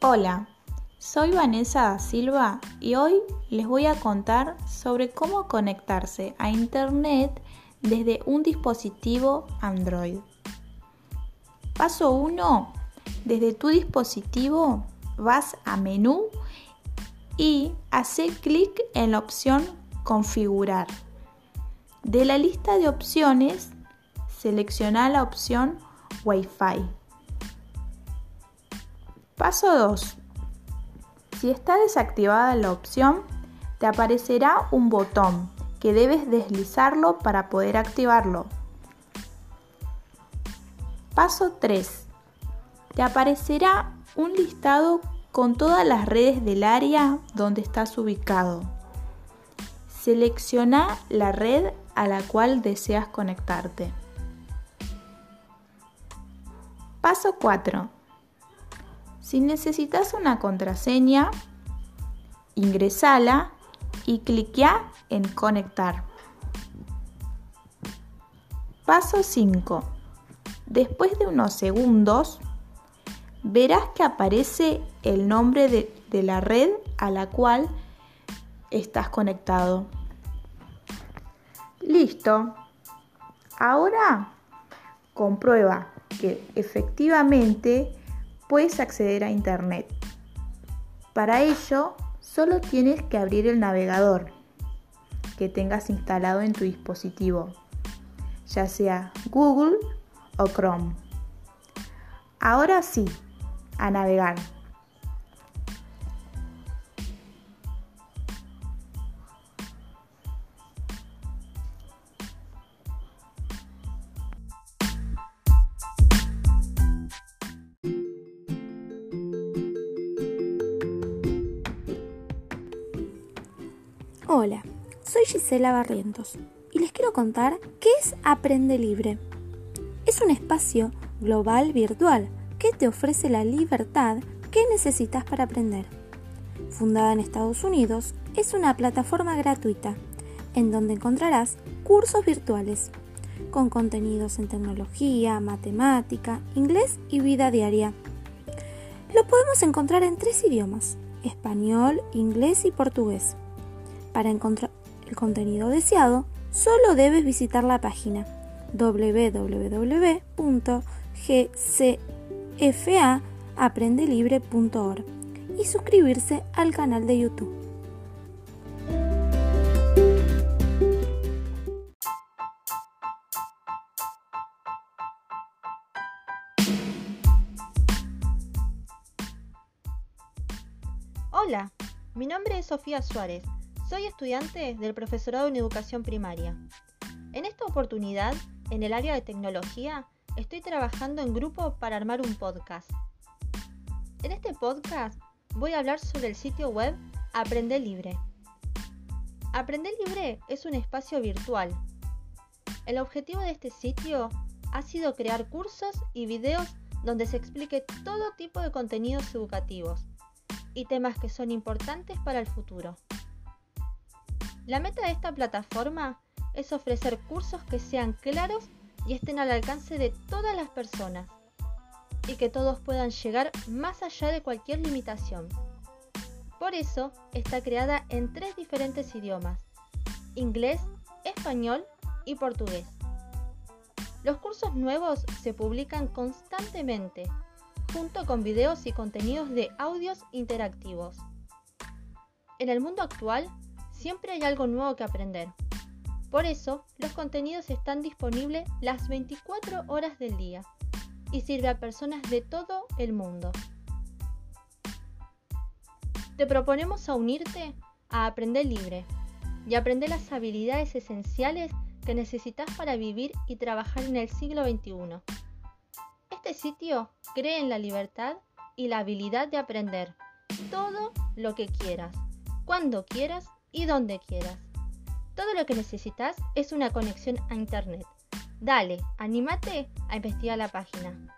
Hola, soy Vanessa Silva y hoy les voy a contar sobre cómo conectarse a Internet desde un dispositivo Android. Paso 1. Desde tu dispositivo vas a menú y hace clic en la opción Configurar. De la lista de opciones, selecciona la opción Wi-Fi. Paso 2. Si está desactivada la opción, te aparecerá un botón que debes deslizarlo para poder activarlo. Paso 3. Te aparecerá un listado con todas las redes del área donde estás ubicado. Selecciona la red a la cual deseas conectarte. Paso 4. Si necesitas una contraseña, ingresala y cliquea en conectar. Paso 5. Después de unos segundos, verás que aparece el nombre de, de, la red a la cual estás conectado. Listo. Ahora comprueba que efectivamente puedes acceder a Internet. Para ello, solo tienes que abrir el navegador que tengas instalado en tu dispositivo, ya sea Google o Chrome. Ahora sí, a navegar. Hola, soy Gisela Barrientos y les quiero contar qué es Aprende Libre. Es un espacio global virtual que te ofrece la libertad que necesitas para aprender. Fundada en Estados Unidos, es una plataforma gratuita en donde encontrarás cursos virtuales con contenidos en tecnología, matemática, inglés y vida diaria. Lo podemos encontrar en tres idiomas, español, inglés y portugués. Para encontrar el contenido deseado, solo debes visitar la página www.gcfaprendelibre.org y suscribirse al canal de YouTube. Hola, mi nombre es Sofía Suárez soy estudiante del profesorado en educación primaria. En esta oportunidad, en el área de tecnología, estoy trabajando en grupo para armar un podcast. En este podcast voy a hablar sobre el sitio web Aprender Libre. Aprender Libre es un espacio virtual. El objetivo de este sitio ha sido crear cursos y videos donde se explique todo tipo de contenidos educativos y temas que son importantes para el futuro. La meta de esta plataforma es ofrecer cursos que sean claros y estén al alcance de todas las personas y que todos puedan llegar más allá de cualquier limitación. Por eso está creada en tres diferentes idiomas, inglés, español y portugués. Los cursos nuevos se publican constantemente, junto con videos y contenidos de audios interactivos. En el mundo actual, Siempre hay algo nuevo que aprender. Por eso, los contenidos están disponibles las 24 horas del día y sirve a personas de todo el mundo. Te proponemos a unirte a Aprender Libre y aprender las habilidades esenciales que necesitas para vivir y trabajar en el siglo XXI. Este sitio cree en la libertad y la habilidad de aprender todo lo que quieras, cuando quieras y donde quieras. Todo lo que necesitas es una conexión a Internet. Dale, anímate a investigar la página.